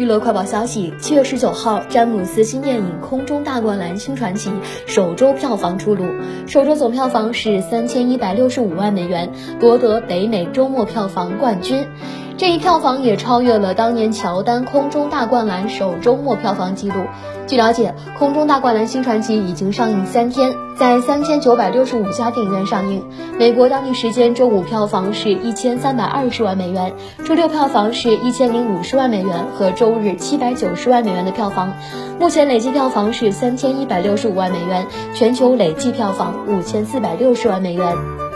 娱乐快报消息：七月十九号，詹姆斯新电影《空中大灌篮：新传奇》首周票房出炉，首周总票房是三千一百六十五万美元，夺得北美周末票房冠军。这一票房也超越了当年乔丹《空中大灌篮》首周末票房纪录。据了解，《空中大灌篮：新传奇》已经上映三天，在三千九百六十五家电影院上映。美国当地时间周五票房是一千三百二十万美元，周六票房是一千零五十万美元和周日七百九十万美元的票房。目前累计票房是三千一百六十五万美元，全球累计票房五千四百六十万美元。